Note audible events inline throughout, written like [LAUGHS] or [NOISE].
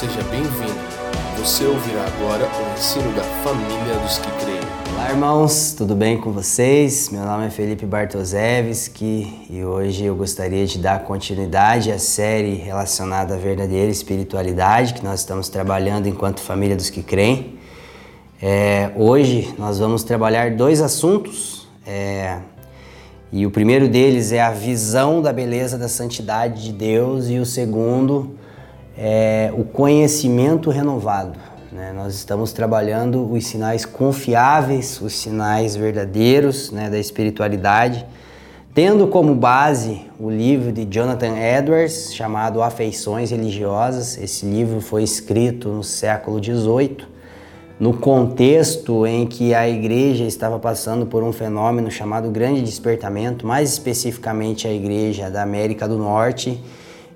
seja bem-vindo. Você ouvirá agora o ensino da família dos que creem. Olá, irmãos, tudo bem com vocês? Meu nome é Felipe Bartoszewski e hoje eu gostaria de dar continuidade à série relacionada à verdadeira espiritualidade que nós estamos trabalhando enquanto família dos que creem. É, hoje nós vamos trabalhar dois assuntos é, e o primeiro deles é a visão da beleza da santidade de Deus e o segundo é o conhecimento renovado. Né? Nós estamos trabalhando os sinais confiáveis, os sinais verdadeiros né, da espiritualidade, tendo como base o livro de Jonathan Edwards chamado Afeições Religiosas. Esse livro foi escrito no século XVIII no contexto em que a igreja estava passando por um fenômeno chamado Grande Despertamento, mais especificamente a igreja da América do Norte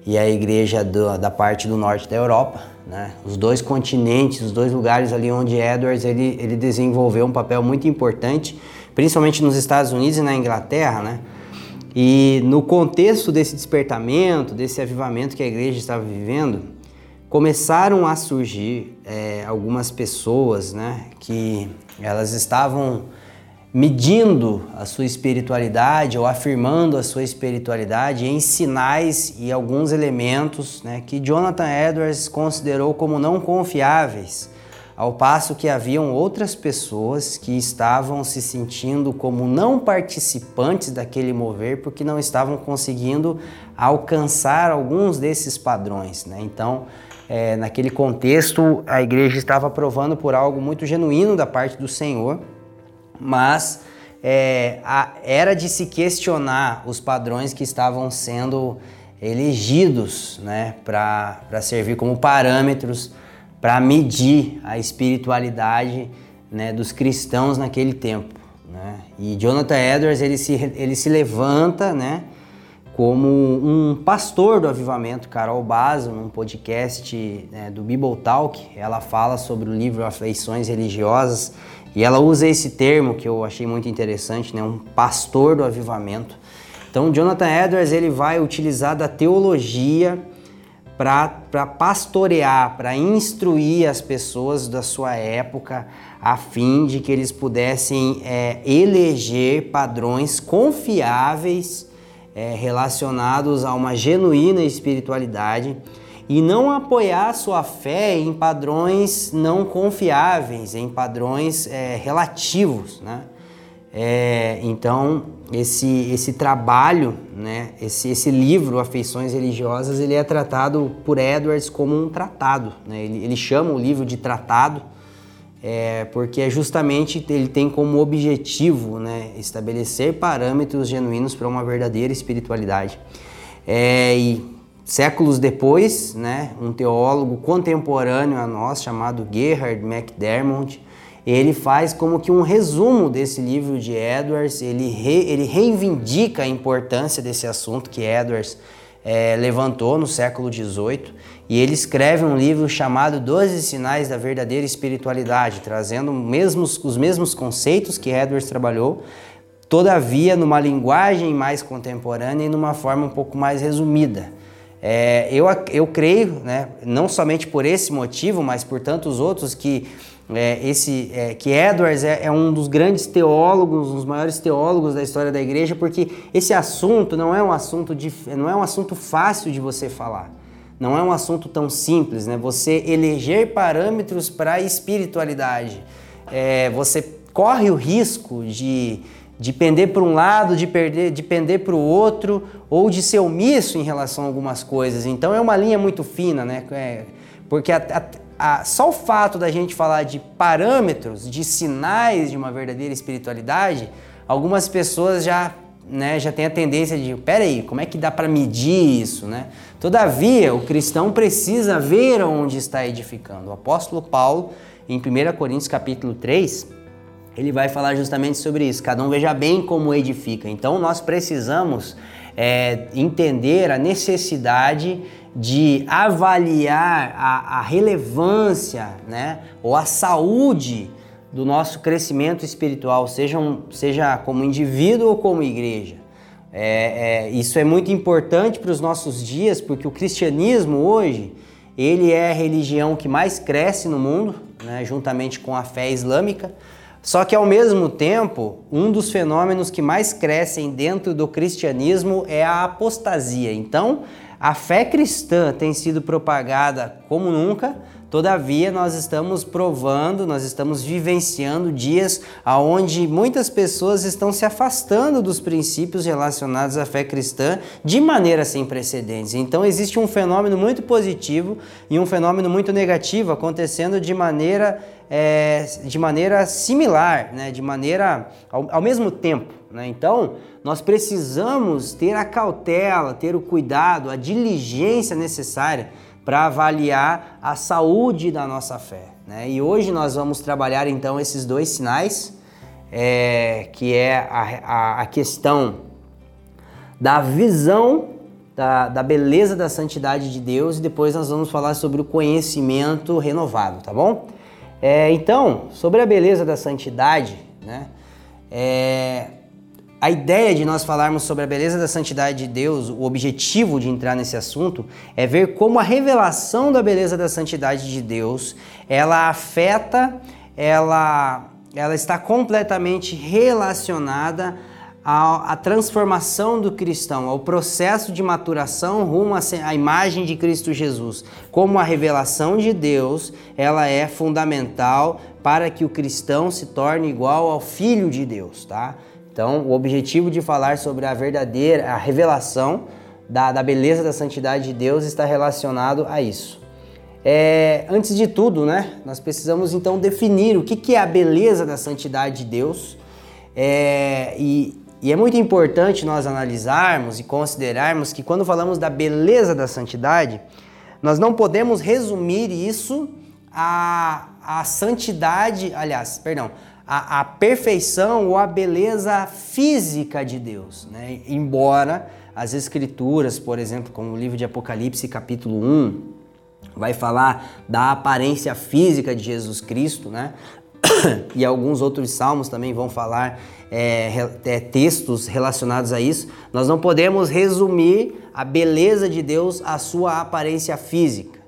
e a igreja do, da parte do norte da Europa, né? os dois continentes, os dois lugares ali onde Edwards ele, ele desenvolveu um papel muito importante, principalmente nos Estados Unidos e na Inglaterra, né? E no contexto desse despertamento, desse avivamento que a igreja estava vivendo, começaram a surgir é, algumas pessoas né, que elas estavam medindo a sua espiritualidade ou afirmando a sua espiritualidade em sinais e alguns elementos né, que Jonathan Edwards considerou como não confiáveis, ao passo que haviam outras pessoas que estavam se sentindo como não participantes daquele mover porque não estavam conseguindo alcançar alguns desses padrões. Né? Então, é, naquele contexto, a igreja estava provando por algo muito genuíno da parte do Senhor, mas é, a, era de se questionar os padrões que estavam sendo elegidos né, para servir como parâmetros para medir a espiritualidade né, dos cristãos naquele tempo. Né? E Jonathan Edwards ele se, ele se levanta né, como um pastor do avivamento, Carol Basso, num podcast né, do Bible Talk, ela fala sobre o livro Afeições Religiosas e ela usa esse termo que eu achei muito interessante, né, um pastor do avivamento. Então, Jonathan Edwards ele vai utilizar da teologia para pastorear, para instruir as pessoas da sua época, a fim de que eles pudessem é, eleger padrões confiáveis é, relacionados a uma genuína espiritualidade e não apoiar sua fé em padrões não confiáveis, em padrões é, relativos, né? É, então esse, esse trabalho, né, esse, esse livro Afeições Religiosas, ele é tratado por Edwards como um tratado. Né? Ele, ele chama o livro de tratado é, porque é justamente ele tem como objetivo né, estabelecer parâmetros genuínos para uma verdadeira espiritualidade. É, e séculos depois, né, um teólogo contemporâneo a nós chamado Gerhard McDermott, ele faz como que um resumo desse livro de Edwards, ele, re, ele reivindica a importância desse assunto que Edwards é, levantou no século XVIII e ele escreve um livro chamado Doze Sinais da Verdadeira Espiritualidade, trazendo mesmos, os mesmos conceitos que Edwards trabalhou, todavia numa linguagem mais contemporânea e numa forma um pouco mais resumida. É, eu, eu creio, né, não somente por esse motivo, mas por tantos outros, que é, esse, é, que Edwards é, é, um dos grandes teólogos, um dos maiores teólogos da história da igreja, porque esse assunto não é um assunto, de, não é um assunto fácil de você falar. Não é um assunto tão simples, né? Você eleger parâmetros para a espiritualidade. É, você corre o risco de, de pender para um lado, de, perder, de pender para o outro, ou de ser omisso em relação a algumas coisas. Então é uma linha muito fina, né? É, porque a, a, a, só o fato da gente falar de parâmetros, de sinais de uma verdadeira espiritualidade, algumas pessoas já, né, já têm a tendência de, peraí, como é que dá para medir isso, né? Todavia, o cristão precisa ver onde está edificando. O apóstolo Paulo, em 1 Coríntios capítulo 3, ele vai falar justamente sobre isso. Cada um veja bem como edifica. Então, nós precisamos é, entender a necessidade de avaliar a, a relevância né, ou a saúde do nosso crescimento espiritual, seja, um, seja como indivíduo ou como igreja. É, é, isso é muito importante para os nossos dias, porque o cristianismo hoje ele é a religião que mais cresce no mundo, né, juntamente com a fé islâmica. Só que ao mesmo tempo, um dos fenômenos que mais crescem dentro do cristianismo é a apostasia. Então, a fé cristã tem sido propagada como nunca, Todavia, nós estamos provando, nós estamos vivenciando dias onde muitas pessoas estão se afastando dos princípios relacionados à fé cristã de maneira sem precedentes. Então, existe um fenômeno muito positivo e um fenômeno muito negativo acontecendo de maneira, é, de maneira similar, né? de maneira ao, ao mesmo tempo. Né? Então, nós precisamos ter a cautela, ter o cuidado, a diligência necessária para avaliar a saúde da nossa fé. Né? E hoje nós vamos trabalhar então esses dois sinais, é, que é a, a, a, questão da visão da, da beleza da santidade de Deus e depois nós vamos falar sobre o conhecimento renovado, tá bom? É, então, sobre a beleza da santidade, né? É, a ideia de nós falarmos sobre a beleza da santidade de Deus, o objetivo de entrar nesse assunto, é ver como a revelação da beleza da santidade de Deus, ela afeta, ela, ela está completamente relacionada à, à transformação do cristão, ao processo de maturação rumo à imagem de Cristo Jesus. Como a revelação de Deus, ela é fundamental para que o cristão se torne igual ao Filho de Deus, tá? Então, o objetivo de falar sobre a verdadeira, a revelação da, da beleza da santidade de Deus está relacionado a isso. É, antes de tudo, né, nós precisamos então definir o que, que é a beleza da santidade de Deus. É, e, e é muito importante nós analisarmos e considerarmos que quando falamos da beleza da santidade, nós não podemos resumir isso à, à santidade, aliás, perdão, a, a perfeição ou a beleza física de Deus. Né? Embora as escrituras, por exemplo, como o livro de Apocalipse, capítulo 1, vai falar da aparência física de Jesus Cristo, né? [COUGHS] e alguns outros salmos também vão falar é, é, textos relacionados a isso. Nós não podemos resumir a beleza de Deus à sua aparência física.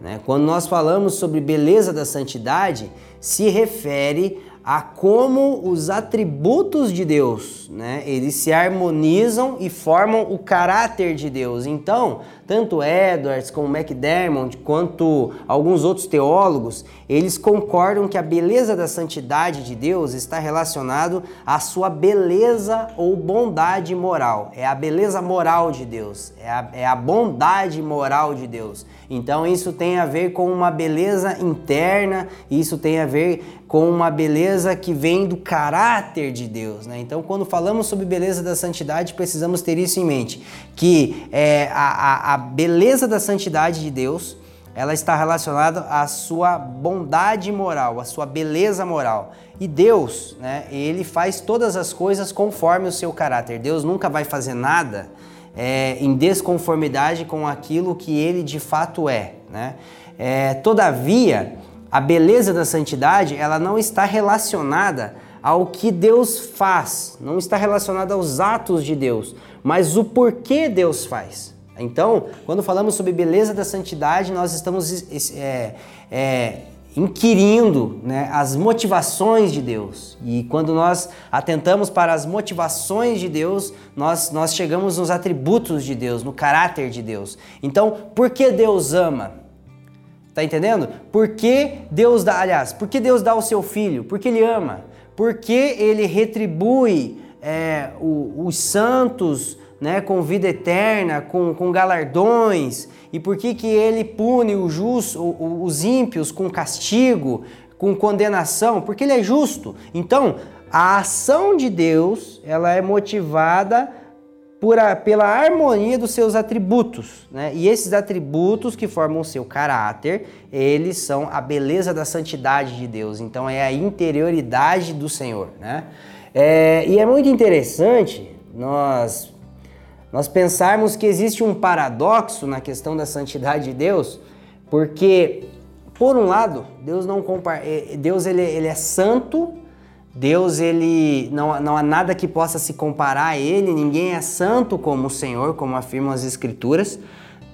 Né? Quando nós falamos sobre beleza da santidade, se refere a como os atributos de Deus, né, eles se harmonizam e formam o caráter de Deus. Então, tanto Edwards como McDermott, quanto alguns outros teólogos, eles concordam que a beleza da santidade de Deus está relacionado à sua beleza ou bondade moral. É a beleza moral de Deus, é a, é a bondade moral de Deus. Então isso tem a ver com uma beleza interna, isso tem a ver com uma beleza que vem do caráter de Deus. Né? Então, quando falamos sobre beleza da santidade, precisamos ter isso em mente, que é, a, a, a beleza da santidade de Deus, ela está relacionada à sua bondade moral, à sua beleza moral. E Deus, né, ele faz todas as coisas conforme o seu caráter. Deus nunca vai fazer nada é, em desconformidade com aquilo que ele de fato é. Né? É, todavia, a beleza da santidade ela não está relacionada ao que Deus faz, não está relacionada aos atos de Deus, mas o porquê Deus faz. Então, quando falamos sobre beleza da santidade, nós estamos é, é, inquirindo né, as motivações de Deus. E quando nós atentamos para as motivações de Deus, nós, nós chegamos nos atributos de Deus, no caráter de Deus. Então, por que Deus ama? Tá entendendo? Por que Deus dá, aliás, por que Deus dá o seu filho? Porque Ele ama. Porque Ele retribui é, o, os santos né, com vida eterna, com, com galardões? E por que, que ele pune o justo, os ímpios com castigo, com condenação? Porque ele é justo. Então, a ação de Deus ela é motivada por a, pela harmonia dos seus atributos, né? E esses atributos que formam o seu caráter, eles são a beleza da santidade de Deus. Então é a interioridade do Senhor, né? É, e é muito interessante nós nós pensarmos que existe um paradoxo na questão da santidade de Deus, porque por um lado, Deus não é, Deus ele, ele é santo, Deus ele não, não há nada que possa se comparar a ele, ninguém é santo como o Senhor, como afirmam as escrituras.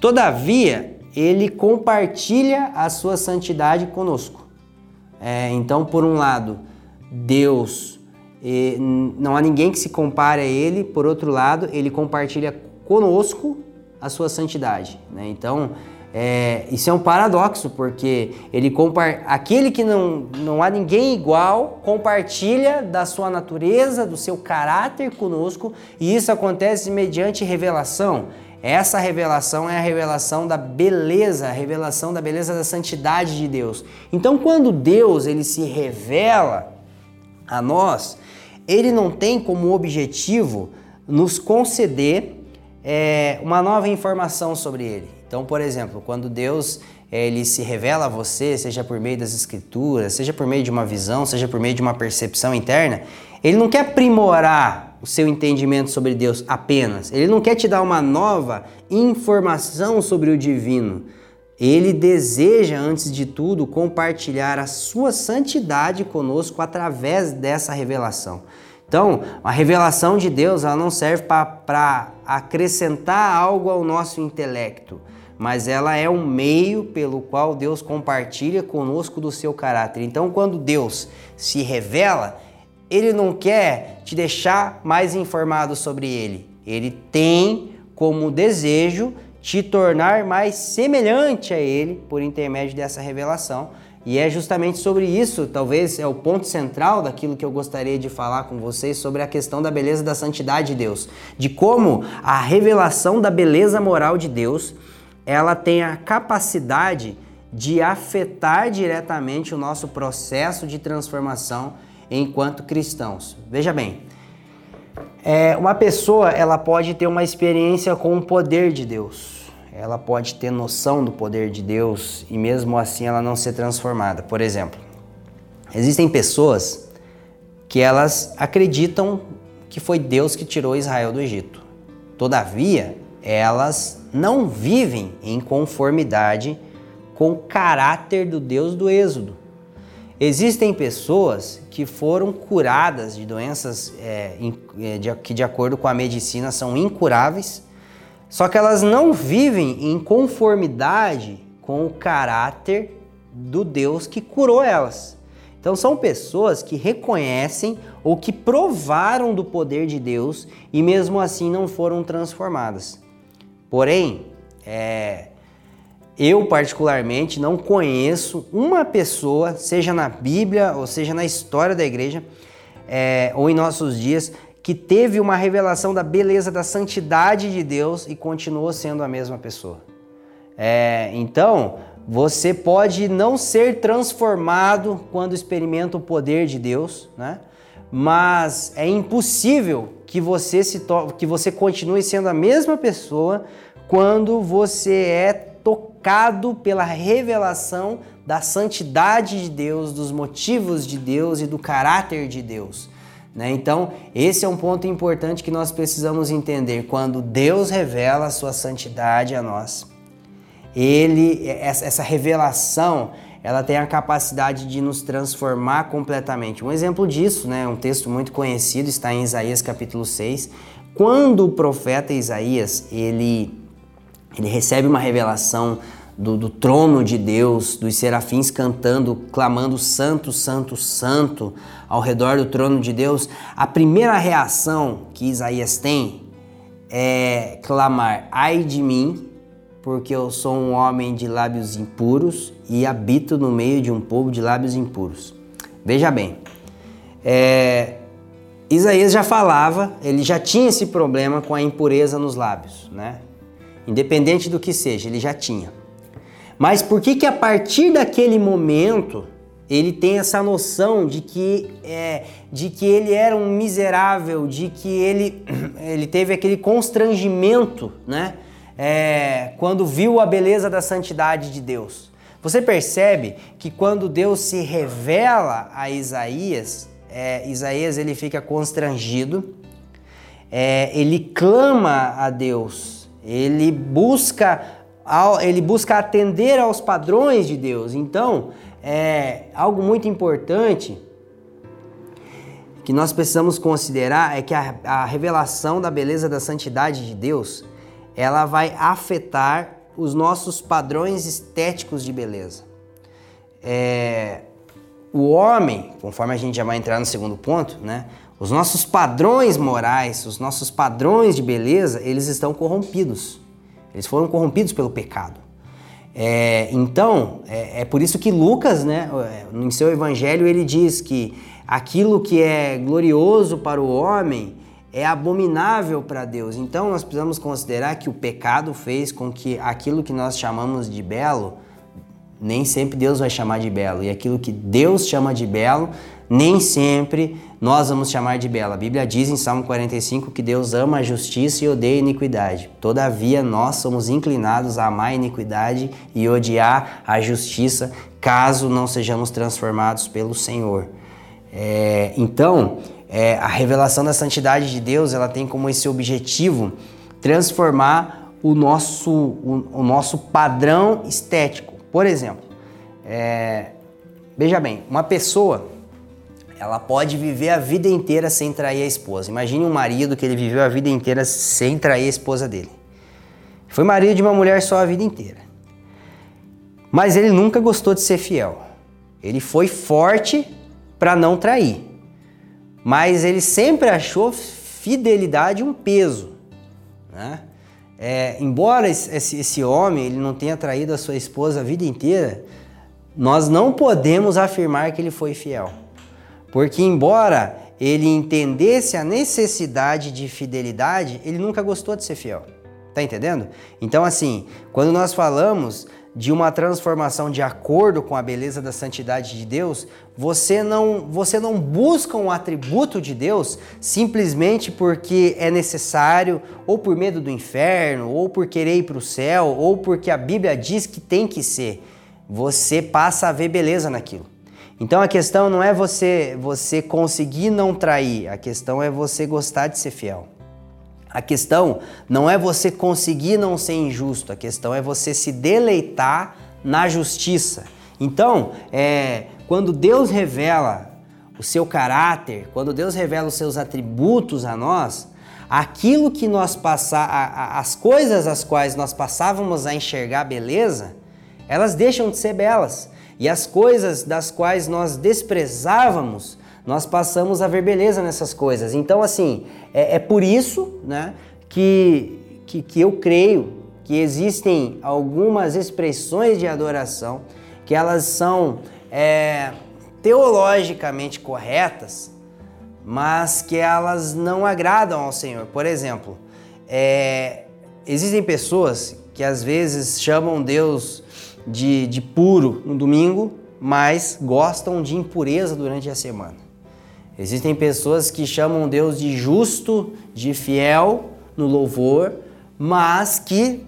Todavia, ele compartilha a sua santidade conosco. É, então, por um lado, Deus, não há ninguém que se compare a Ele, por outro lado, Ele compartilha conosco a sua santidade. Né? Então, é, isso é um paradoxo, porque ele aquele que não, não há ninguém igual compartilha da sua natureza, do seu caráter conosco, e isso acontece mediante revelação. Essa revelação é a revelação da beleza, a revelação da beleza da santidade de Deus. Então, quando Deus ele se revela a nós, ele não tem como objetivo nos conceder é, uma nova informação sobre ele. Então, por exemplo, quando Deus ele se revela a você, seja por meio das escrituras, seja por meio de uma visão, seja por meio de uma percepção interna, ele não quer aprimorar o seu entendimento sobre Deus apenas. Ele não quer te dar uma nova informação sobre o divino. Ele deseja, antes de tudo, compartilhar a sua santidade conosco através dessa revelação. Então, a revelação de Deus ela não serve para acrescentar algo ao nosso intelecto mas ela é um meio pelo qual Deus compartilha conosco do seu caráter. Então, quando Deus se revela, ele não quer te deixar mais informado sobre ele. Ele tem como desejo te tornar mais semelhante a ele por intermédio dessa revelação. E é justamente sobre isso, talvez é o ponto central daquilo que eu gostaria de falar com vocês sobre a questão da beleza da santidade de Deus, de como a revelação da beleza moral de Deus ela tem a capacidade de afetar diretamente o nosso processo de transformação enquanto cristãos. Veja bem, é, uma pessoa ela pode ter uma experiência com o poder de Deus, ela pode ter noção do poder de Deus e mesmo assim ela não ser transformada. Por exemplo, existem pessoas que elas acreditam que foi Deus que tirou Israel do Egito. Todavia, elas não vivem em conformidade com o caráter do Deus do Êxodo. Existem pessoas que foram curadas de doenças é, é, que, de acordo com a medicina, são incuráveis, só que elas não vivem em conformidade com o caráter do Deus que curou elas. Então, são pessoas que reconhecem ou que provaram do poder de Deus e mesmo assim não foram transformadas. Porém, é, eu particularmente não conheço uma pessoa, seja na Bíblia ou seja na história da igreja é, ou em nossos dias, que teve uma revelação da beleza, da santidade de Deus e continuou sendo a mesma pessoa. É, então, você pode não ser transformado quando experimenta o poder de Deus, né? mas é impossível que você, se que você continue sendo a mesma pessoa quando você é tocado pela revelação da santidade de Deus, dos motivos de Deus e do caráter de Deus. Né? Então, esse é um ponto importante que nós precisamos entender. Quando Deus revela a sua santidade a nós, ele, essa revelação, ela tem a capacidade de nos transformar completamente. Um exemplo disso, né, um texto muito conhecido, está em Isaías capítulo 6, quando o profeta Isaías, ele ele recebe uma revelação do, do, trono de Deus, dos serafins cantando, clamando santo, santo, santo ao redor do trono de Deus, a primeira reação que Isaías tem é clamar: ai de mim, porque eu sou um homem de lábios impuros e habito no meio de um povo de lábios impuros. Veja bem, é, Isaías já falava, ele já tinha esse problema com a impureza nos lábios, né? Independente do que seja, ele já tinha. Mas por que que a partir daquele momento ele tem essa noção de que, é, de que ele era um miserável, de que ele, [CLEARS THROAT] ele teve aquele constrangimento, né? É, quando viu a beleza da santidade de Deus. Você percebe que quando Deus se revela a Isaías, é, Isaías ele fica constrangido, é, ele clama a Deus ele busca, ele busca atender aos padrões de Deus. Então, é algo muito importante que nós precisamos considerar é que a, a revelação da beleza da santidade de Deus, ela vai afetar os nossos padrões estéticos de beleza. É, o homem, conforme a gente já vai entrar no segundo ponto, né? Os nossos padrões morais, os nossos padrões de beleza, eles estão corrompidos. Eles foram corrompidos pelo pecado. É, então, é, é, por isso que Lucas, né, em seu evangelho, ele diz que aquilo que é glorioso para o homem é abominável para Deus. Então, nós precisamos considerar que o pecado fez com que aquilo que nós chamamos de belo, nem sempre Deus vai chamar de belo. E aquilo que Deus chama de belo, nem sempre nós vamos chamar de belo. A Bíblia diz em Salmo 45 que Deus ama a justiça e odeia a iniquidade. Todavia, nós somos inclinados a amar a iniquidade e odiar a justiça, caso não sejamos transformados pelo Senhor. É, então, é, a revelação da santidade de Deus ela tem como esse objetivo transformar o nosso, o, o nosso padrão estético. Por exemplo, é, veja bem, uma pessoa ela pode viver a vida inteira sem trair a esposa. Imagine um marido que ele viveu a vida inteira sem trair a esposa dele. Foi marido de uma mulher só a vida inteira. Mas ele nunca gostou de ser fiel. Ele foi forte para não trair. Mas ele sempre achou fidelidade um peso. Né? É, embora esse, esse homem ele não tenha traído a sua esposa a vida inteira, nós não podemos afirmar que ele foi fiel. Porque, embora ele entendesse a necessidade de fidelidade, ele nunca gostou de ser fiel. Tá entendendo? Então, assim, quando nós falamos de uma transformação de acordo com a beleza da santidade de Deus, você não, você não busca um atributo de Deus simplesmente porque é necessário, ou por medo do inferno, ou por querer ir para o céu, ou porque a Bíblia diz que tem que ser. Você passa a ver beleza naquilo. Então a questão não é você você conseguir não trair, a questão é você gostar de ser fiel. A questão não é você conseguir não ser injusto, a questão é você se deleitar na justiça. Então, é, quando Deus revela o seu caráter, quando Deus revela os seus atributos a nós, aquilo que nós passar, as coisas as quais nós passávamos a enxergar beleza, elas deixam de ser belas. E as coisas das quais nós desprezávamos, nós passamos a ver beleza nessas coisas. Então, assim, é, é por isso né, que, que, que eu creio que existem algumas expressões de adoração que elas são é, teologicamente corretas, mas que elas não agradam ao Senhor. Por exemplo, é, existem pessoas que às vezes chamam Deus de, de puro no domingo, mas gostam de impureza durante a semana. Existem pessoas que chamam Deus de justo, de fiel no louvor, mas que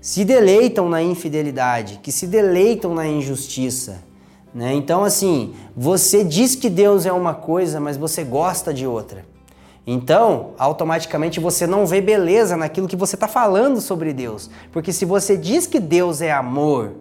se deleitam na infidelidade, que se deleitam na injustiça. Né? Então, assim, você diz que Deus é uma coisa, mas você gosta de outra. Então, automaticamente você não vê beleza naquilo que você está falando sobre Deus. Porque se você diz que Deus é amor,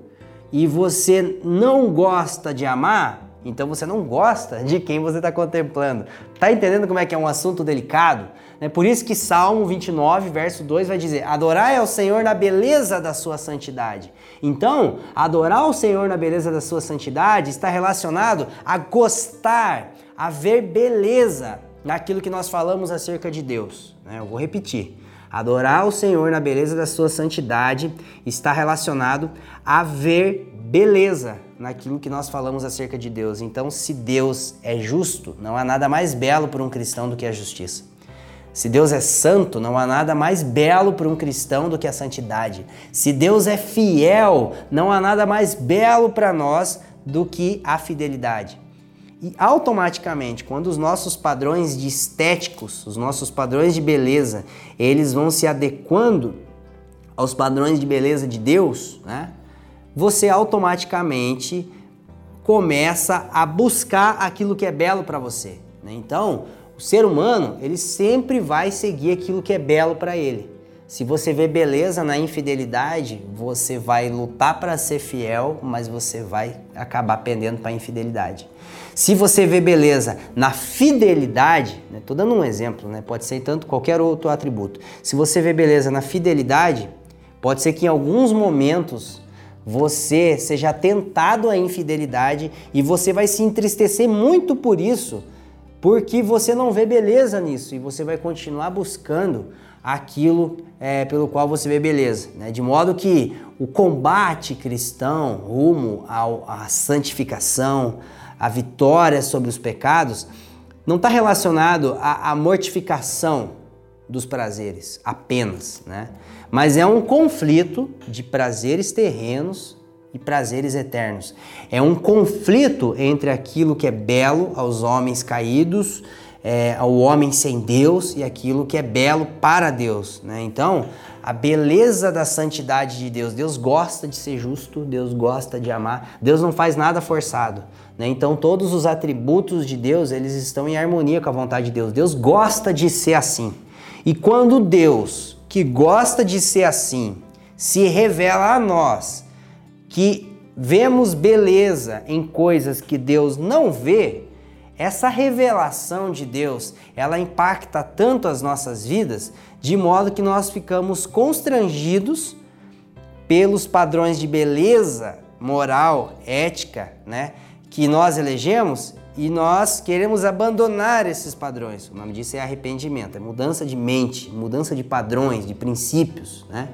e você não gosta de amar, então você não gosta de quem você está contemplando. Tá entendendo como é que é um assunto delicado? É por isso que Salmo 29, verso 2 vai dizer: Adorai ao Senhor na beleza da sua santidade. Então, adorar o Senhor na beleza da sua santidade está relacionado a gostar, a ver beleza naquilo que nós falamos acerca de Deus. Né? Eu vou repetir. Adorar o Senhor na beleza da sua santidade está relacionado a ver beleza naquilo que nós falamos acerca de Deus. Então, se Deus é justo, não há nada mais belo para um cristão do que a justiça. Se Deus é santo, não há nada mais belo para um cristão do que a santidade. Se Deus é fiel, não há nada mais belo para nós do que a fidelidade. E automaticamente, quando os nossos padrões de estéticos, os nossos padrões de beleza, eles vão se adequando aos padrões de beleza de Deus, né? Você automaticamente começa a buscar aquilo que é belo para você. Né? Então, o ser humano ele sempre vai seguir aquilo que é belo para ele. Se você vê beleza na infidelidade, você vai lutar para ser fiel, mas você vai acabar pendendo para a infidelidade. Se você vê beleza na fidelidade, estou né, dando um exemplo, né, pode ser tanto qualquer outro atributo. Se você vê beleza na fidelidade, Pode ser que em alguns momentos você seja tentado à infidelidade e você vai se entristecer muito por isso, porque você não vê beleza nisso e você vai continuar buscando aquilo é, pelo qual você vê beleza. Né? De modo que o combate cristão rumo à santificação, à vitória sobre os pecados, não está relacionado à, à mortificação dos prazeres apenas, né? Mas é um conflito de prazeres terrenos e prazeres eternos. É um conflito entre aquilo que é belo aos homens caídos, é, ao homem sem Deus, e aquilo que é belo para Deus. Né? Então, a beleza da santidade de Deus. Deus gosta de ser justo, Deus gosta de amar, Deus não faz nada forçado. Né? Então, todos os atributos de Deus eles estão em harmonia com a vontade de Deus. Deus gosta de ser assim. E quando Deus que gosta de ser assim se revela a nós, que vemos beleza em coisas que Deus não vê, essa revelação de Deus, ela impacta tanto as nossas vidas, de modo que nós ficamos constrangidos pelos padrões de beleza moral, ética, né, que nós elegemos e nós queremos abandonar esses padrões. O nome disso é arrependimento, é mudança de mente, mudança de padrões, de princípios, né?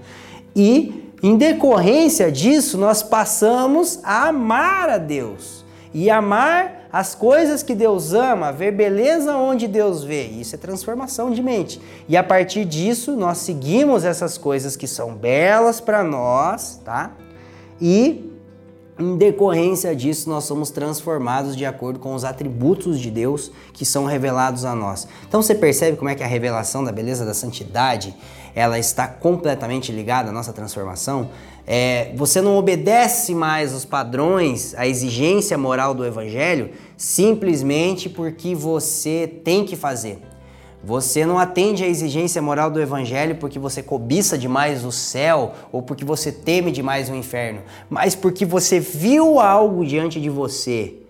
E em decorrência disso, nós passamos a amar a Deus e amar as coisas que Deus ama, ver beleza onde Deus vê. Isso é transformação de mente. E a partir disso, nós seguimos essas coisas que são belas para nós, tá? E em decorrência disso, nós somos transformados de acordo com os atributos de Deus que são revelados a nós. Então você percebe como é que a revelação da beleza da santidade ela está completamente ligada à nossa transformação? É, você não obedece mais os padrões, a exigência moral do Evangelho simplesmente porque você tem que fazer. Você não atende à exigência moral do evangelho porque você cobiça demais o céu ou porque você teme demais o inferno, mas porque você viu algo diante de você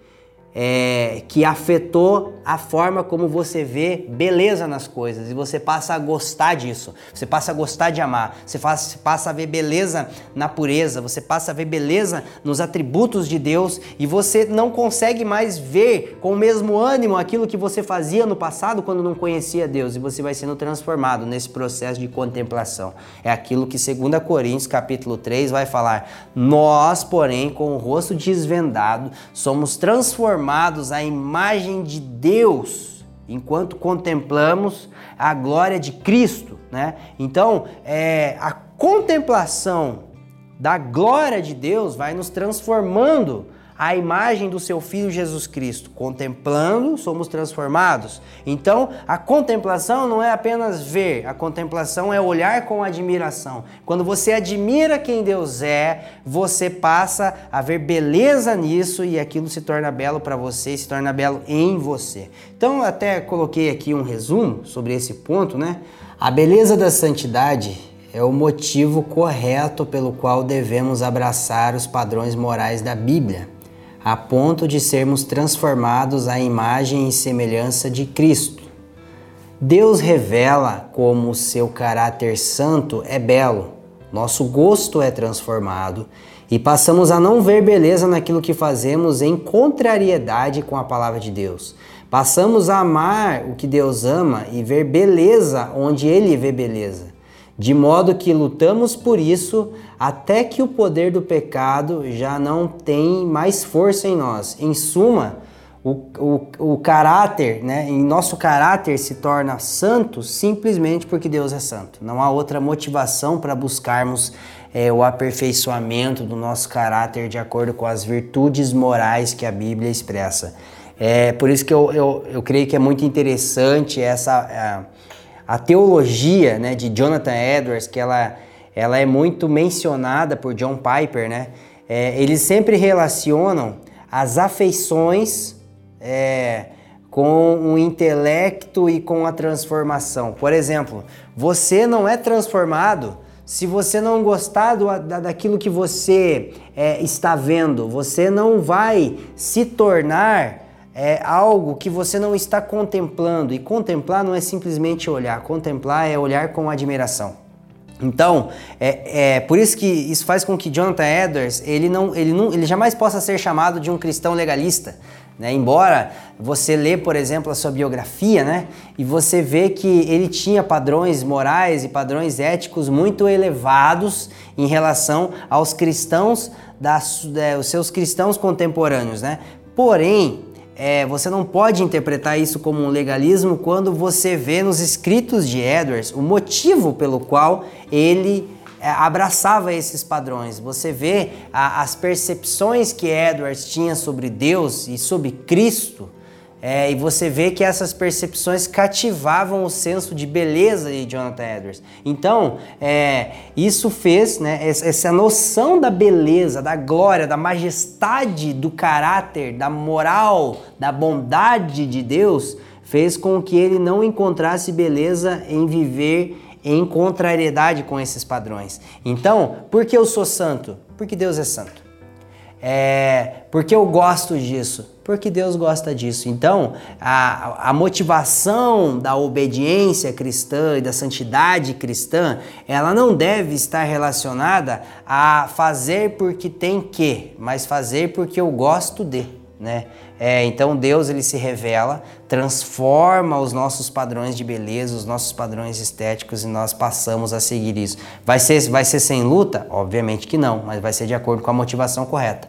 é, que afetou a forma como você vê beleza nas coisas e você passa a gostar disso, você passa a gostar de amar, você faz, passa a ver beleza na pureza, você passa a ver beleza nos atributos de Deus e você não consegue mais ver com o mesmo ânimo aquilo que você fazia no passado quando não conhecia Deus e você vai sendo transformado nesse processo de contemplação. É aquilo que 2 Coríntios capítulo 3 vai falar: Nós, porém, com o rosto desvendado, somos transformados transformados à imagem de Deus enquanto contemplamos a glória de Cristo, né? Então, é, a contemplação da glória de Deus vai nos transformando a imagem do seu Filho Jesus Cristo. Contemplando, somos transformados. Então, a contemplação não é apenas ver, a contemplação é olhar com admiração. Quando você admira quem Deus é, você passa a ver beleza nisso e aquilo se torna belo para você, se torna belo em você. Então, até coloquei aqui um resumo sobre esse ponto, né? A beleza da santidade é o motivo correto pelo qual devemos abraçar os padrões morais da Bíblia a ponto de sermos transformados à imagem e semelhança de Cristo. Deus revela como seu caráter santo é belo, nosso gosto é transformado e passamos a não ver beleza naquilo que fazemos em contrariedade com a palavra de Deus. Passamos a amar o que Deus ama e ver beleza onde Ele vê beleza de modo que lutamos por isso até que o poder do pecado já não tem mais força em nós. Em suma, o, o, o caráter, né, em nosso caráter se torna santo simplesmente porque Deus é santo. Não há outra motivação para buscarmos é, o aperfeiçoamento do nosso caráter de acordo com as virtudes morais que a Bíblia expressa. É por isso que eu, eu, eu creio que é muito interessante essa. É, a teologia né, de Jonathan Edwards, que ela, ela é muito mencionada por John Piper, né? É, eles sempre relacionam as afeições é, com o intelecto e com a transformação. Por exemplo, você não é transformado se você não gostar do, da, daquilo que você é, está vendo. Você não vai se tornar é algo que você não está contemplando. E contemplar não é simplesmente olhar, contemplar é olhar com admiração. Então, é, é, por isso que isso faz com que Jonathan Edwards ele não, ele não, ele jamais possa ser chamado de um cristão legalista. Né? Embora você lê, por exemplo, a sua biografia, né? e você vê que ele tinha padrões morais e padrões éticos muito elevados em relação aos cristãos, das, é, os seus cristãos contemporâneos. Né? Porém, é, você não pode interpretar isso como um legalismo quando você vê nos escritos de Edwards o motivo pelo qual ele é, abraçava esses padrões. Você vê a, as percepções que Edwards tinha sobre Deus e sobre Cristo é, e você vê que essas percepções cativavam o senso de beleza de Jonathan Edwards. Então, é, isso fez, né, essa noção da beleza, da glória, da majestade do caráter, da moral, da bondade de Deus, fez com que ele não encontrasse beleza em viver em contrariedade com esses padrões. Então, por que eu sou santo? Porque Deus é santo. É, porque eu gosto disso? Porque Deus gosta disso. Então, a, a motivação da obediência cristã e da santidade cristã, ela não deve estar relacionada a fazer porque tem que, mas fazer porque eu gosto de né? É, então Deus ele se revela, transforma os nossos padrões de beleza, os nossos padrões estéticos e nós passamos a seguir isso. Vai ser, vai ser sem luta? Obviamente que não, mas vai ser de acordo com a motivação correta.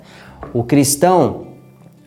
O cristão,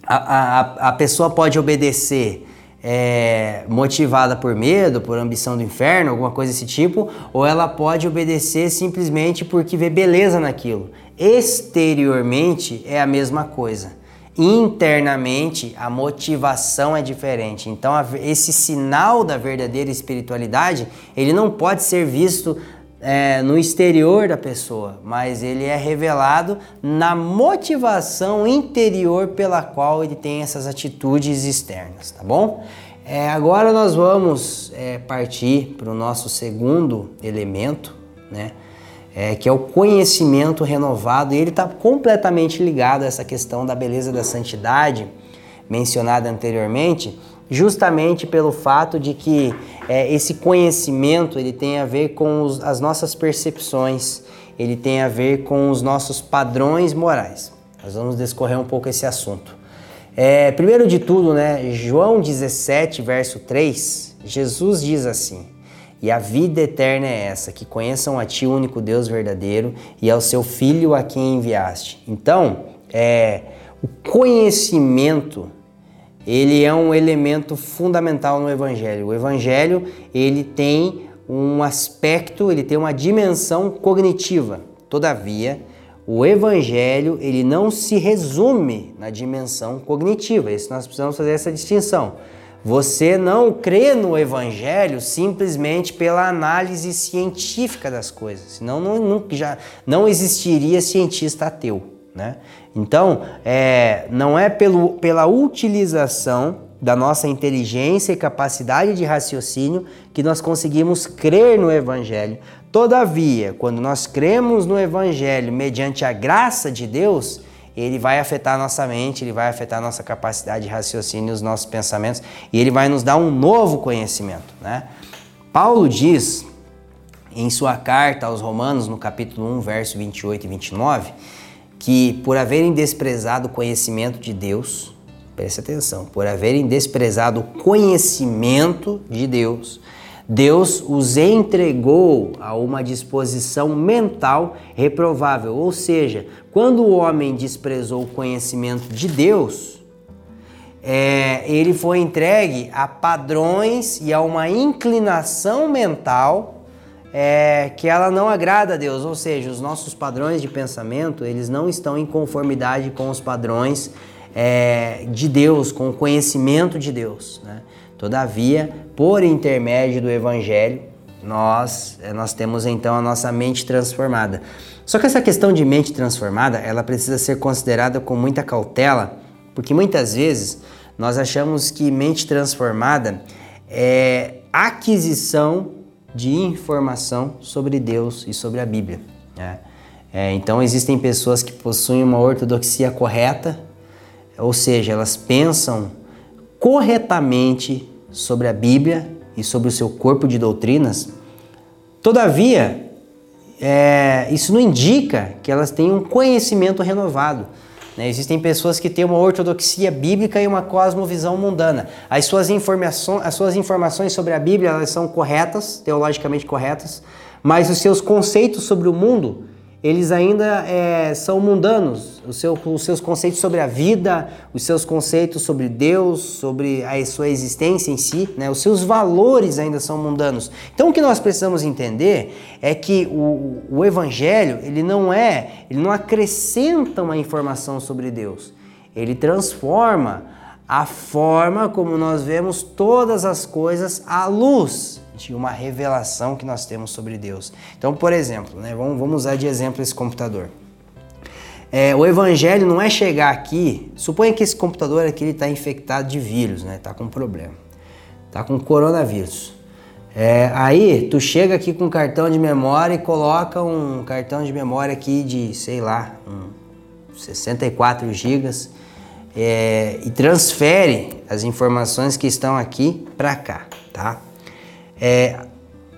a, a, a pessoa pode obedecer é, motivada por medo, por ambição do inferno, alguma coisa desse tipo, ou ela pode obedecer simplesmente porque vê beleza naquilo. Exteriormente é a mesma coisa internamente a motivação é diferente. Então, esse sinal da verdadeira espiritualidade ele não pode ser visto é, no exterior da pessoa, mas ele é revelado na motivação interior pela qual ele tem essas atitudes externas, tá bom? É, agora nós vamos é, partir para o nosso segundo elemento, né? É, que é o conhecimento renovado, e ele está completamente ligado a essa questão da beleza da santidade mencionada anteriormente, justamente pelo fato de que é, esse conhecimento ele tem a ver com os, as nossas percepções, ele tem a ver com os nossos padrões morais. Nós vamos discorrer um pouco esse assunto. É, primeiro de tudo, né, João 17, verso 3, Jesus diz assim: e a vida eterna é essa, que conheçam a Ti, o único Deus verdadeiro, e ao Seu Filho a quem enviaste. Então, é, o conhecimento, ele é um elemento fundamental no Evangelho. O Evangelho, ele tem um aspecto, ele tem uma dimensão cognitiva. Todavia, o Evangelho, ele não se resume na dimensão cognitiva. Isso nós precisamos fazer essa distinção. Você não crê no Evangelho simplesmente pela análise científica das coisas, senão não, não, já não existiria cientista ateu. Né? Então, é, não é pelo, pela utilização da nossa inteligência e capacidade de raciocínio que nós conseguimos crer no Evangelho. Todavia, quando nós cremos no Evangelho mediante a graça de Deus, ele vai afetar a nossa mente, ele vai afetar a nossa capacidade de raciocínio, os nossos pensamentos, e ele vai nos dar um novo conhecimento. Né? Paulo diz em sua carta aos Romanos, no capítulo 1, verso 28 e 29, que por haverem desprezado o conhecimento de Deus, preste atenção, por haverem desprezado o conhecimento de Deus, Deus os entregou a uma disposição mental reprovável. Ou seja, quando o homem desprezou o conhecimento de Deus, é, ele foi entregue a padrões e a uma inclinação mental é, que ela não agrada a Deus. Ou seja, os nossos padrões de pensamento eles não estão em conformidade com os padrões é, de Deus, com o conhecimento de Deus. Né? Todavia, por intermédio do Evangelho, nós, eh, nós temos então a nossa mente transformada. Só que essa questão de mente transformada, ela precisa ser considerada com muita cautela, porque muitas vezes nós achamos que mente transformada é aquisição de informação sobre Deus e sobre a Bíblia. Né? É, então existem pessoas que possuem uma ortodoxia correta, ou seja, elas pensam corretamente sobre a Bíblia e sobre o seu corpo de doutrinas, todavia, é, isso não indica que elas têm um conhecimento renovado. Né? Existem pessoas que têm uma ortodoxia bíblica e uma cosmovisão mundana. As suas, informações, as suas informações sobre a Bíblia elas são corretas, teologicamente corretas, mas os seus conceitos sobre o mundo eles ainda é, são mundanos. Seu, os seus conceitos sobre a vida, os seus conceitos sobre Deus, sobre a sua existência em si, né? os seus valores ainda são mundanos. Então o que nós precisamos entender é que o, o Evangelho ele não é, ele não acrescenta uma informação sobre Deus. Ele transforma a forma como nós vemos todas as coisas à luz de uma revelação que nós temos sobre Deus. Então, por exemplo, né, vamos, vamos usar de exemplo esse computador. É, o evangelho não é chegar aqui, suponha que esse computador aqui está infectado de vírus, né? Está com problema, está com coronavírus. É, aí tu chega aqui com um cartão de memória e coloca um cartão de memória aqui de, sei lá, um 64 gigas é, e transfere as informações que estão aqui para cá, tá? É,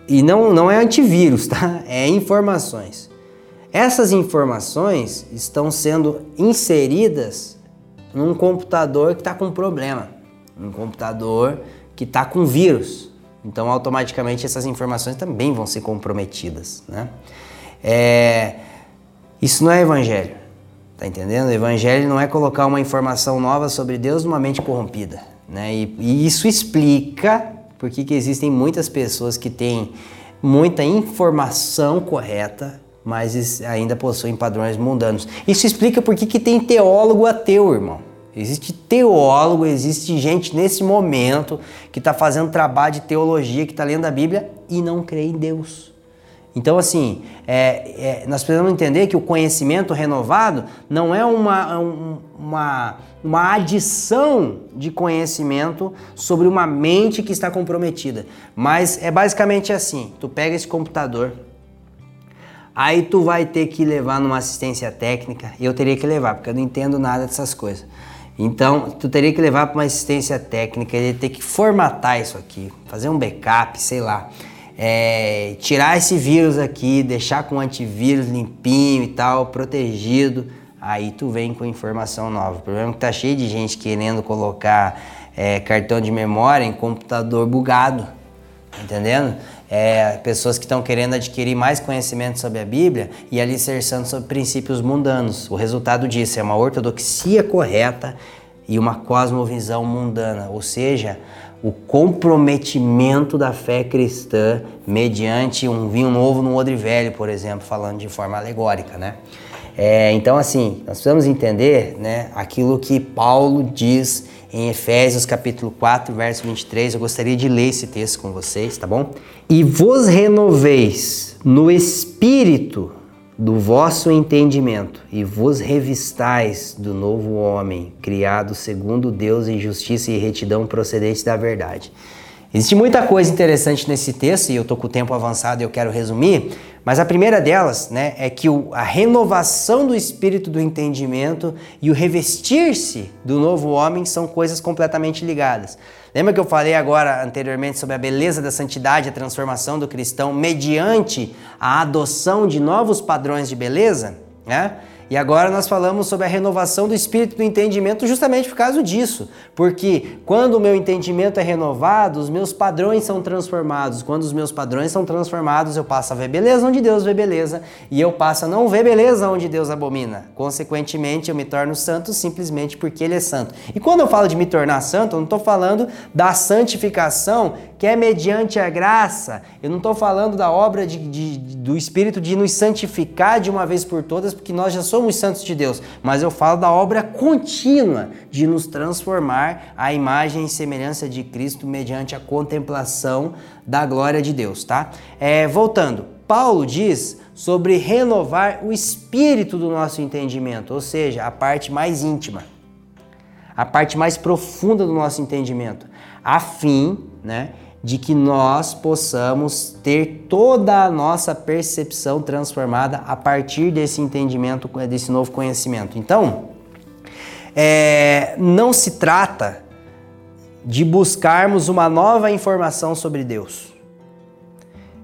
e não, não é antivírus, tá? [LAUGHS] É informações. Essas informações estão sendo inseridas num computador que está com problema, um computador que está com vírus. Então, automaticamente, essas informações também vão ser comprometidas. Né? É, isso não é evangelho, tá entendendo? O evangelho não é colocar uma informação nova sobre Deus numa mente corrompida. Né? E, e isso explica por que existem muitas pessoas que têm muita informação correta, mas ainda possuem padrões mundanos. Isso explica por que, tem teólogo ateu, irmão. Existe teólogo, existe gente nesse momento que está fazendo trabalho de teologia, que está lendo a Bíblia e não crê em Deus. Então, assim, é, é, nós precisamos entender que o conhecimento renovado não é uma, uma, uma adição de conhecimento sobre uma mente que está comprometida, mas é basicamente assim: tu pega esse computador, aí tu vai ter que levar numa assistência técnica, eu teria que levar, porque eu não entendo nada dessas coisas. Então, tu teria que levar para uma assistência técnica, ele ter que formatar isso aqui, fazer um backup, sei lá é, tirar esse vírus aqui, deixar com antivírus limpinho e tal, protegido, aí tu vem com informação nova. O problema é que tá cheio de gente querendo colocar é, cartão de memória em computador bugado, entendendo? É, pessoas que estão querendo adquirir mais conhecimento sobre a Bíblia e alicerçando sobre princípios mundanos. O resultado disso é uma ortodoxia correta e uma cosmovisão mundana, ou seja, o comprometimento da fé cristã mediante um vinho novo no odre velho, por exemplo, falando de forma alegórica, né? É, então, assim, nós precisamos entender né, aquilo que Paulo diz em Efésios capítulo 4, verso 23. Eu gostaria de ler esse texto com vocês, tá bom? E vos renoveis no espírito do vosso entendimento e vos revistais do novo homem, criado segundo Deus em justiça e retidão procedentes da verdade. Existe muita coisa interessante nesse texto e eu estou com o tempo avançado e eu quero resumir, mas a primeira delas né, é que o, a renovação do espírito do entendimento e o revestir-se do novo homem são coisas completamente ligadas. Lembra que eu falei agora anteriormente sobre a beleza da santidade, a transformação do cristão mediante a adoção de novos padrões de beleza? Né? E agora nós falamos sobre a renovação do espírito do entendimento justamente por causa disso. Porque quando o meu entendimento é renovado, os meus padrões são transformados. Quando os meus padrões são transformados, eu passo a ver beleza onde Deus vê beleza e eu passo a não ver beleza onde Deus abomina. Consequentemente, eu me torno santo simplesmente porque Ele é santo. E quando eu falo de me tornar santo, eu não estou falando da santificação que é mediante a graça. Eu não estou falando da obra de, de, do Espírito de nos santificar de uma vez por todas, porque nós já somos santos de Deus, mas eu falo da obra contínua de nos transformar à imagem e semelhança de Cristo mediante a contemplação da glória de Deus, tá? É, voltando, Paulo diz sobre renovar o espírito do nosso entendimento, ou seja, a parte mais íntima, a parte mais profunda do nosso entendimento, a fim, né? De que nós possamos ter toda a nossa percepção transformada a partir desse entendimento, desse novo conhecimento. Então, é, não se trata de buscarmos uma nova informação sobre Deus.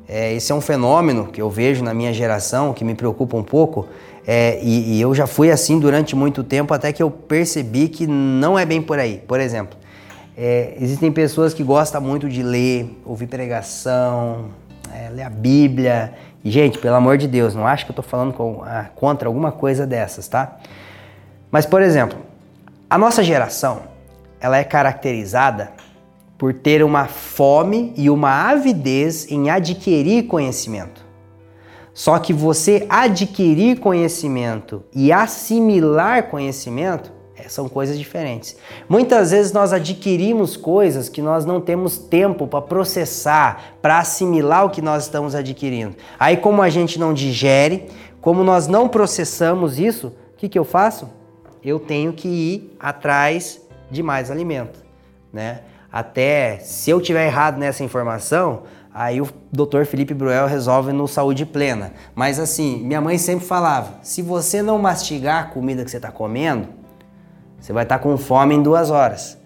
É, esse é um fenômeno que eu vejo na minha geração, que me preocupa um pouco, é, e, e, eu já fui assim durante muito tempo, até que eu percebi que não é bem por aí. Por exemplo, é, existem pessoas que gostam muito de ler, ouvir pregação, é, ler a Bíblia. E, gente, pelo amor de Deus, não acho que eu estou falando com, ah, contra alguma coisa dessas, tá? Mas, por exemplo, a nossa geração, ela é caracterizada por ter uma fome e uma avidez em adquirir conhecimento. Só que você adquirir conhecimento e assimilar conhecimento são coisas diferentes. Muitas vezes nós adquirimos coisas que nós não temos tempo para processar, para assimilar o que nós estamos adquirindo. Aí, como a gente não digere, como nós não processamos isso, o que, que eu faço? Eu tenho que ir atrás de mais alimento, né? Até se eu tiver errado nessa informação, Aí o Dr. Felipe Bruel resolve no Saúde Plena. Mas assim, minha mãe sempre falava: se você não mastigar a comida que você está comendo, você vai estar com fome em duas horas.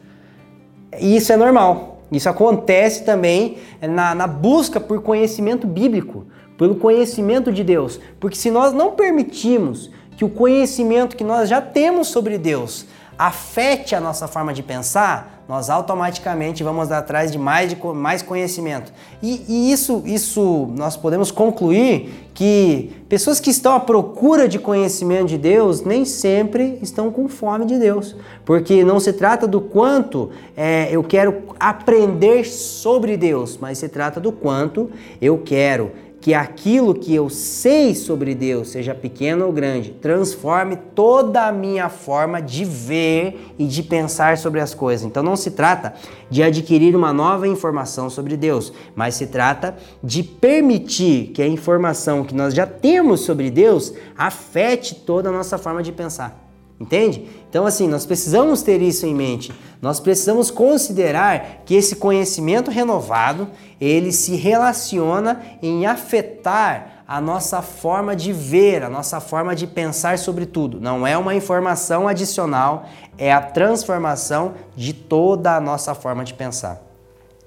Isso é normal. Isso acontece também na, na busca por conhecimento bíblico, pelo conhecimento de Deus. Porque se nós não permitimos que o conhecimento que nós já temos sobre Deus afete a nossa forma de pensar, nós automaticamente vamos atrás de mais, de mais conhecimento. E, e, isso, isso nós podemos concluir que pessoas que estão à procura de conhecimento de Deus nem sempre estão com fome de Deus, porque não se trata do quanto é, eu quero aprender sobre Deus, mas se trata do quanto eu quero que aquilo que eu sei sobre Deus, seja pequeno ou grande, transforme toda a minha forma de ver e de pensar sobre as coisas. Então não se trata de adquirir uma nova informação sobre Deus, mas se trata de permitir que a informação que nós já temos sobre Deus afete toda a nossa forma de pensar. Entende? Então, assim, nós precisamos ter isso em mente. Nós precisamos considerar que esse conhecimento renovado ele se relaciona em afetar a nossa forma de ver, a nossa forma de pensar sobre tudo. Não é uma informação adicional, é a transformação de toda a nossa forma de pensar.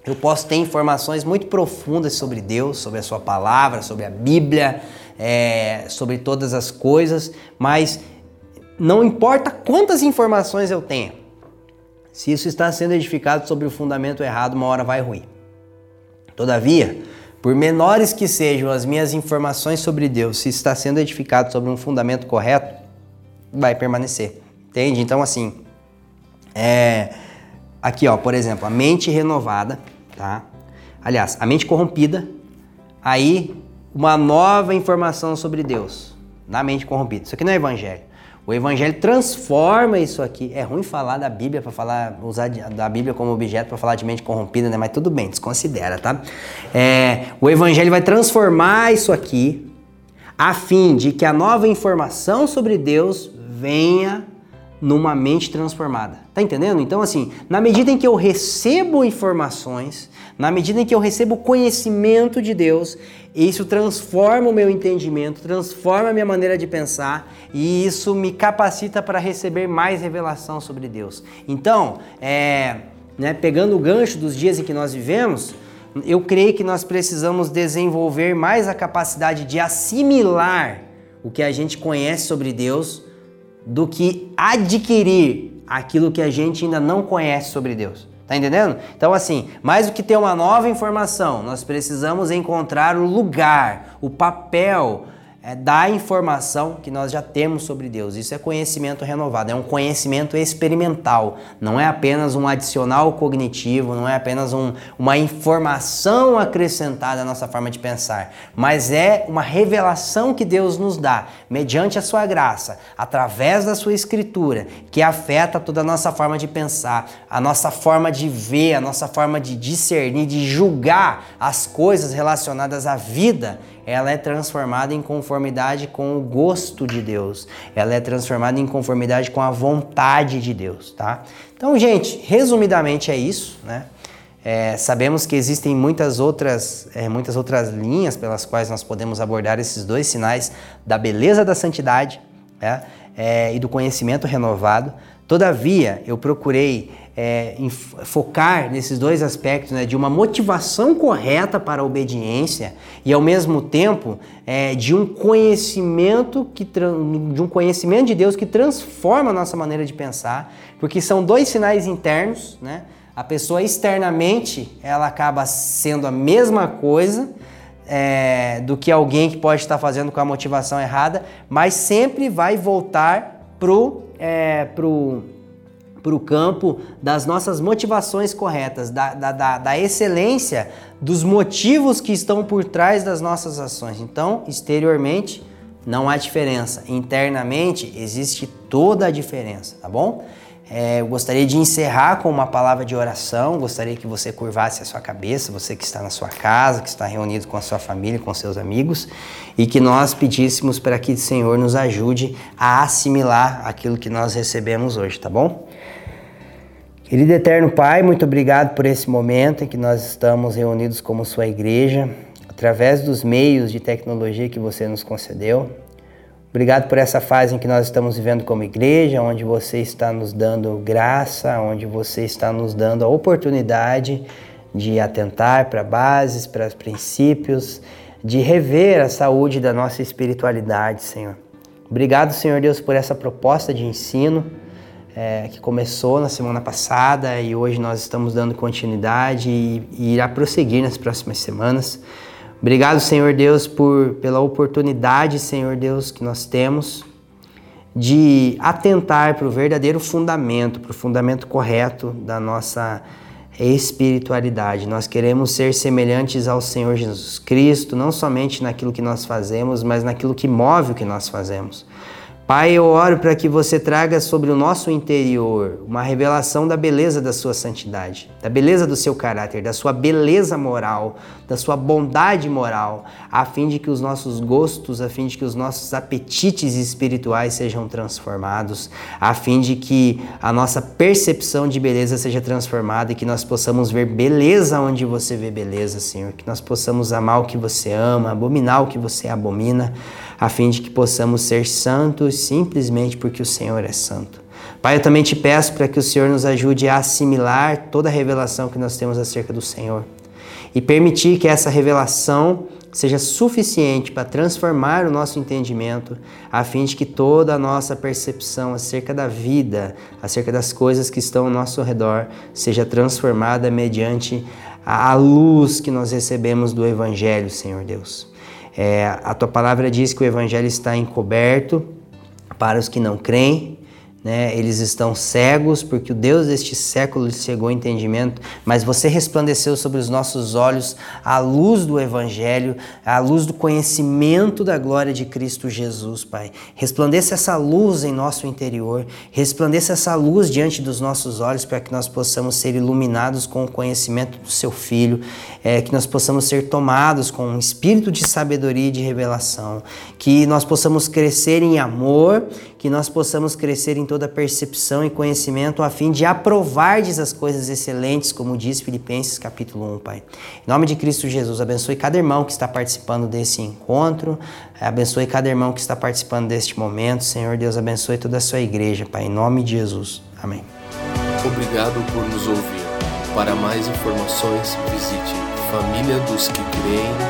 Eu posso ter informações muito profundas sobre Deus, sobre a Sua palavra, sobre a Bíblia, é, sobre todas as coisas, mas não importa quantas informações eu tenha, se isso está sendo edificado sobre o fundamento errado, uma hora vai ruir. Todavia, por menores que sejam as minhas informações sobre Deus, se está sendo edificado sobre um fundamento correto, vai permanecer. Entende? Então, assim, é, aqui, ó, por exemplo, a mente renovada, tá? Aliás, a mente corrompida, aí uma nova informação sobre Deus na mente corrompida. Isso aqui não é evangelho. O evangelho transforma isso aqui. É ruim falar da Bíblia para falar, usar da Bíblia como objeto para falar de mente corrompida, né? Mas tudo bem, desconsidera, tá? É, o evangelho vai transformar isso aqui a fim de que a nova informação sobre Deus venha numa mente transformada. Tá entendendo? Então, assim, na medida em que eu recebo informações, na medida em que eu recebo conhecimento de Deus, isso transforma o meu entendimento, transforma a minha maneira de pensar e isso me capacita para receber mais revelação sobre Deus. Então, é, né, pegando o gancho dos dias em que nós vivemos, eu creio que nós precisamos desenvolver mais a capacidade de assimilar o que a gente conhece sobre Deus do que adquirir aquilo que a gente ainda não conhece sobre Deus. Tá entendendo? Então, assim, mais do que ter uma nova informação, nós precisamos encontrar o lugar, o papel é, da informação que nós já temos sobre Deus. Isso é conhecimento renovado, é um conhecimento experimental. Não é apenas um adicional cognitivo, não é apenas um, uma informação acrescentada à nossa forma de pensar, mas é uma revelação que Deus nos dá, mediante a sua graça, através da sua escritura, que afeta toda a nossa forma de pensar, a nossa forma de ver, a nossa forma de discernir, de julgar as coisas relacionadas à vida ela é transformada em conformidade com o gosto de Deus. Ela é transformada em conformidade com a vontade de Deus, tá? Então, gente, resumidamente é isso, né? É, sabemos que existem muitas outras, é, muitas outras linhas pelas quais nós podemos abordar esses dois sinais da beleza da santidade né? é, e do conhecimento renovado. Todavia, eu procurei é, focar nesses dois aspectos, né, de uma motivação correta para a obediência e ao mesmo tempo é, de um conhecimento que de um conhecimento de Deus que transforma a nossa maneira de pensar, porque são dois sinais internos, né? A pessoa externamente ela acaba sendo a mesma coisa, é, do que alguém que pode estar fazendo com a motivação errada, mas sempre vai voltar pro, é, pro, pro campo das nossas motivações corretas, da, da, da, da excelência dos motivos que estão por trás das nossas ações. Então, exteriormente, não há diferença. Internamente, existe toda a diferença, tá bom? É, eu gostaria de encerrar com uma palavra de oração. Gostaria que você curvasse a sua cabeça, você que está na sua casa, que está reunido com a sua família, com seus amigos, e que nós pedíssemos para que o Senhor nos ajude a assimilar aquilo que nós recebemos hoje, tá bom? Querido Eterno Pai, muito obrigado por esse momento em que nós estamos reunidos como sua igreja, através dos meios de tecnologia que você nos concedeu. Obrigado por essa fase em que nós estamos vivendo como igreja, onde você está nos dando graça, onde você está nos dando a oportunidade de atentar para bases, para princípios, de rever a saúde da nossa espiritualidade, Senhor. Obrigado, Senhor Deus, por essa proposta de ensino é, que começou na semana passada e hoje nós estamos dando continuidade e, e irá prosseguir nas próximas semanas. Obrigado, Senhor Deus, por pela oportunidade, Senhor Deus, que nós temos de atentar para o verdadeiro fundamento, para o fundamento correto da nossa espiritualidade. Nós queremos ser semelhantes ao Senhor Jesus Cristo, não somente naquilo que nós fazemos, mas naquilo que move o que nós fazemos. Pai, eu oro para que você traga sobre o nosso interior uma revelação da beleza da sua santidade, da beleza do seu caráter, da sua beleza moral, da sua bondade moral, a fim de que os nossos gostos, a fim de que os nossos apetites espirituais sejam transformados, a fim de que a nossa percepção de beleza seja transformada e que nós possamos ver beleza onde você vê beleza, Senhor, que nós possamos amar o que você ama, abominar o que você abomina a fim de que possamos ser santos simplesmente porque o Senhor é santo. Pai, eu também te peço para que o Senhor nos ajude a assimilar toda a revelação que nós temos acerca do Senhor e permitir que essa revelação seja suficiente para transformar o nosso entendimento, a fim de que toda a nossa percepção acerca da vida, acerca das coisas que estão ao nosso redor, seja transformada mediante a luz que nós recebemos do Evangelho, Senhor Deus. É, a tua palavra diz que o evangelho está encoberto para os que não creem, né? Eles estão cegos porque o Deus deste século lhes cegou o entendimento, mas você resplandeceu sobre os nossos olhos a luz do Evangelho, a luz do conhecimento da glória de Cristo Jesus, Pai. Resplandeça essa luz em nosso interior, resplandeça essa luz diante dos nossos olhos para que nós possamos ser iluminados com o conhecimento do Seu Filho, é, que nós possamos ser tomados com um espírito de sabedoria e de revelação, que nós possamos crescer em amor, que nós possamos crescer em toda percepção e conhecimento, a fim de aprovardes as coisas excelentes, como diz Filipenses capítulo 1, Pai. Em nome de Cristo Jesus, abençoe cada irmão que está participando desse encontro, abençoe cada irmão que está participando deste momento. Senhor Deus, abençoe toda a sua igreja, Pai, em nome de Jesus. Amém. Obrigado por nos ouvir. Para mais informações, visite famíliadosquecreem.com.